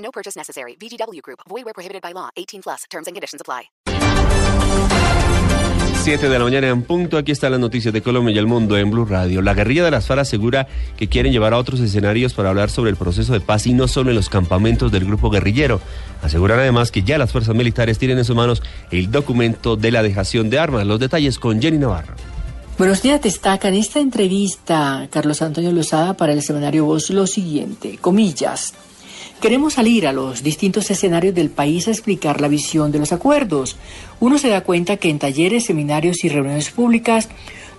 No purchase necessary. VGW Group. Void where prohibited by law. 18 plus. Terms and conditions apply. 7 de la mañana en punto. Aquí están las noticias de Colombia y el mundo en Blue Radio. La guerrilla de las FARC asegura que quieren llevar a otros escenarios para hablar sobre el proceso de paz y no solo en los campamentos del grupo guerrillero. Aseguran además que ya las fuerzas militares tienen en sus manos el documento de la dejación de armas. Los detalles con Jenny Navarro. Buenos días, destaca en esta entrevista Carlos Antonio Lozada para el semanario Voz lo siguiente, comillas. Queremos salir a los distintos escenarios del país a explicar la visión de los acuerdos. Uno se da cuenta que en talleres, seminarios y reuniones públicas,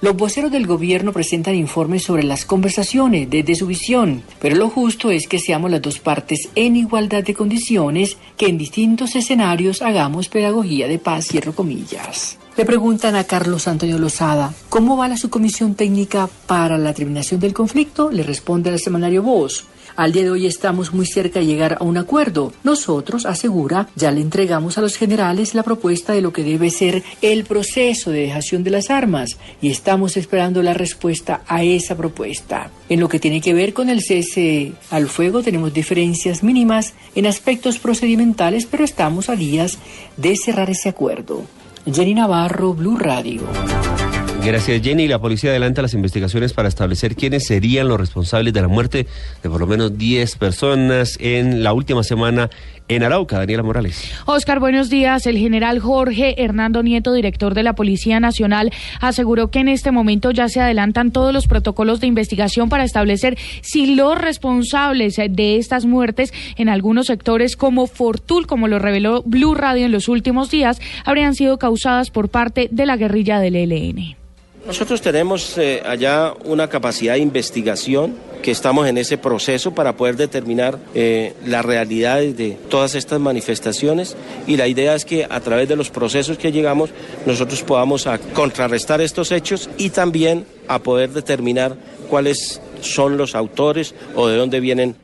los voceros del gobierno presentan informes sobre las conversaciones desde su visión, pero lo justo es que seamos las dos partes en igualdad de condiciones, que en distintos escenarios hagamos pedagogía de paz, cierro comillas. Le preguntan a Carlos Antonio Lozada, ¿cómo va la subcomisión técnica para la terminación del conflicto? Le responde al semanario Voz. Al día de hoy estamos muy cerca de llegar a un acuerdo. Nosotros, asegura, ya le entregamos a los generales la propuesta de lo que debe ser el proceso de dejación de las armas y estamos esperando la respuesta a esa propuesta. En lo que tiene que ver con el cese al fuego tenemos diferencias mínimas en aspectos procedimentales, pero estamos a días de cerrar ese acuerdo. Jenny Navarro, Blue Radio. Gracias Jenny. La policía adelanta las investigaciones para establecer quiénes serían los responsables de la muerte de por lo menos 10 personas en la última semana en Arauca. Daniela Morales. Oscar, buenos días. El general Jorge Hernando Nieto, director de la Policía Nacional, aseguró que en este momento ya se adelantan todos los protocolos de investigación para establecer si los responsables de estas muertes en algunos sectores como Fortul, como lo reveló Blue Radio en los últimos días, habrían sido causadas por parte de la guerrilla del ELN. Nosotros tenemos eh, allá una capacidad de investigación que estamos en ese proceso para poder determinar eh, las realidades de todas estas manifestaciones. Y la idea es que a través de los procesos que llegamos nosotros podamos contrarrestar estos hechos y también a poder determinar cuáles son los autores o de dónde vienen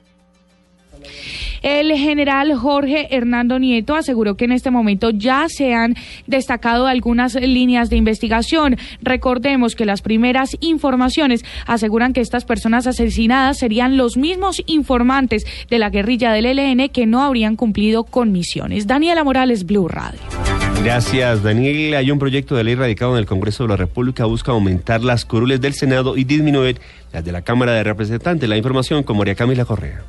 el general Jorge Hernando Nieto aseguró que en este momento ya se han destacado algunas líneas de investigación. Recordemos que las primeras informaciones aseguran que estas personas asesinadas serían los mismos informantes de la guerrilla del ELN que no habrían cumplido con misiones. Daniela Morales, Blue Radio. Gracias, Daniel. Hay un proyecto de ley radicado en el Congreso de la República busca aumentar las curules del Senado y disminuir las de la Cámara de Representantes. La información con María Camila Correa.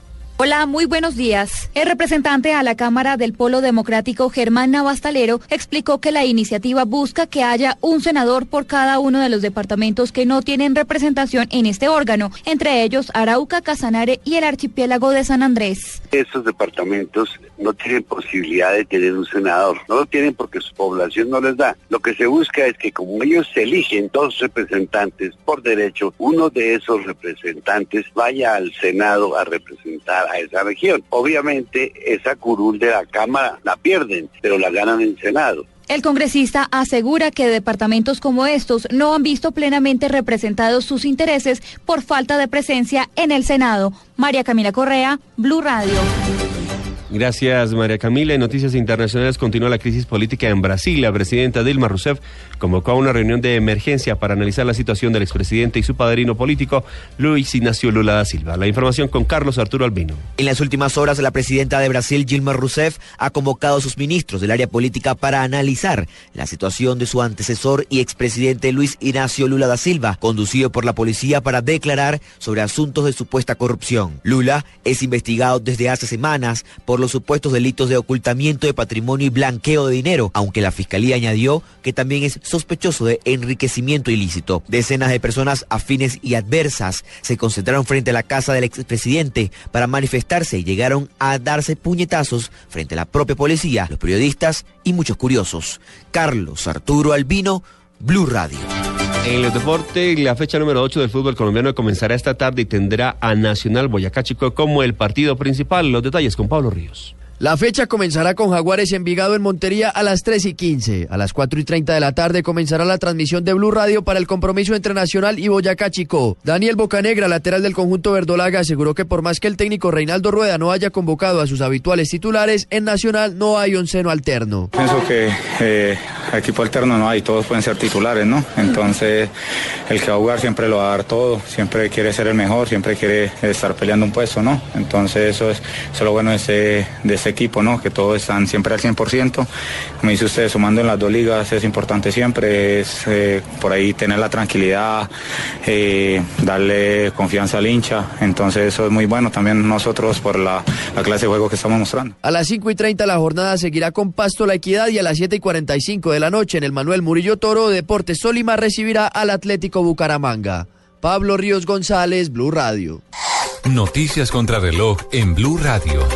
Hola, muy buenos días. El representante a la Cámara del Polo Democrático, Germán Navastalero, explicó que la iniciativa busca que haya un senador por cada uno de los departamentos que no tienen representación en este órgano, entre ellos Arauca, Casanare y el archipiélago de San Andrés. Estos departamentos no tienen posibilidad de tener un senador, no lo tienen porque su población no les da. Lo que se busca es que como ellos se eligen dos representantes por derecho, uno de esos representantes vaya al Senado a representar a esa región. Obviamente esa curul de la Cámara la pierden, pero la ganan en Senado. El congresista asegura que departamentos como estos no han visto plenamente representados sus intereses por falta de presencia en el Senado. María Camila Correa, Blue Radio. Gracias, María Camila. En noticias internacionales continúa la crisis política en Brasil. La presidenta Dilma Rousseff convocó a una reunión de emergencia para analizar la situación del expresidente y su padrino político, Luis Ignacio Lula da Silva. La información con Carlos Arturo Albino. En las últimas horas, la presidenta de Brasil, Dilma Rousseff, ha convocado a sus ministros del área política para analizar la situación de su antecesor y expresidente Luis Ignacio Lula da Silva, conducido por la policía para declarar sobre asuntos de supuesta corrupción. Lula es investigado desde hace semanas por los supuestos delitos de ocultamiento de patrimonio y blanqueo de dinero, aunque la fiscalía añadió que también es sospechoso de enriquecimiento ilícito. Decenas de personas afines y adversas se concentraron frente a la casa del expresidente para manifestarse y llegaron a darse puñetazos frente a la propia policía, los periodistas y muchos curiosos. Carlos Arturo Albino, Blue Radio. En los deportes, la fecha número 8 del fútbol colombiano comenzará esta tarde y tendrá a Nacional Boyacá Chico como el partido principal. Los detalles con Pablo Ríos. La fecha comenzará con Jaguares Envigado en Montería a las 3 y 15. A las 4 y 30 de la tarde comenzará la transmisión de Blue Radio para el compromiso entre Nacional y Boyacá Chico. Daniel Bocanegra, lateral del conjunto verdolaga, aseguró que por más que el técnico Reinaldo Rueda no haya convocado a sus habituales titulares, en Nacional no hay un seno alterno. Pienso que eh, equipo alterno no hay, todos pueden ser titulares, ¿no? Entonces, el que va a jugar siempre lo va a dar todo, siempre quiere ser el mejor, siempre quiere estar peleando un puesto, ¿no? Entonces, eso es, eso lo bueno de ese, de ese equipo, ¿no? Que todos están siempre al 100%. Como dice usted, sumando en las dos ligas es importante siempre, es eh, por ahí tener la tranquilidad, eh, darle confianza al hincha. Entonces eso es muy bueno también nosotros por la, la, clase de juego que estamos mostrando. A las 5 y 30 la jornada seguirá con Pasto La Equidad y a las 7 y 45 de la noche en el Manuel Murillo Toro, Deportes Solima recibirá al Atlético Bucaramanga. Pablo Ríos González, Blue Radio. Noticias contra reloj en Blue Radio.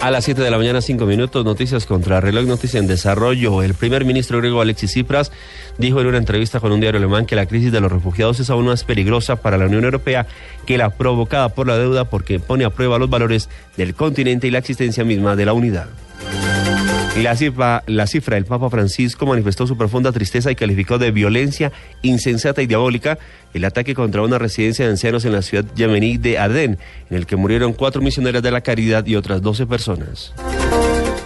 A las 7 de la mañana, 5 minutos, noticias contra reloj, noticia en desarrollo. El primer ministro griego Alexis Tsipras dijo en una entrevista con un diario alemán que la crisis de los refugiados es aún más peligrosa para la Unión Europea que la provocada por la deuda porque pone a prueba los valores del continente y la existencia misma de la unidad. La cifra, la cifra del Papa Francisco manifestó su profunda tristeza y calificó de violencia insensata y diabólica el ataque contra una residencia de ancianos en la ciudad yemení de Adén, en el que murieron cuatro misioneras de la caridad y otras doce personas.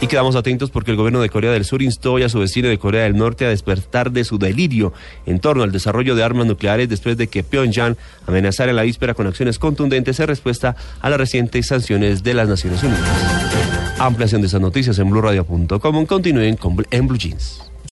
Y quedamos atentos porque el gobierno de Corea del Sur instó a su vecino de Corea del Norte a despertar de su delirio en torno al desarrollo de armas nucleares después de que Pyongyang amenazara en la víspera con acciones contundentes en respuesta a las recientes sanciones de las Naciones Unidas. Ampliación de estas noticias en blurradio.com. Continúen con, en Blue Jeans.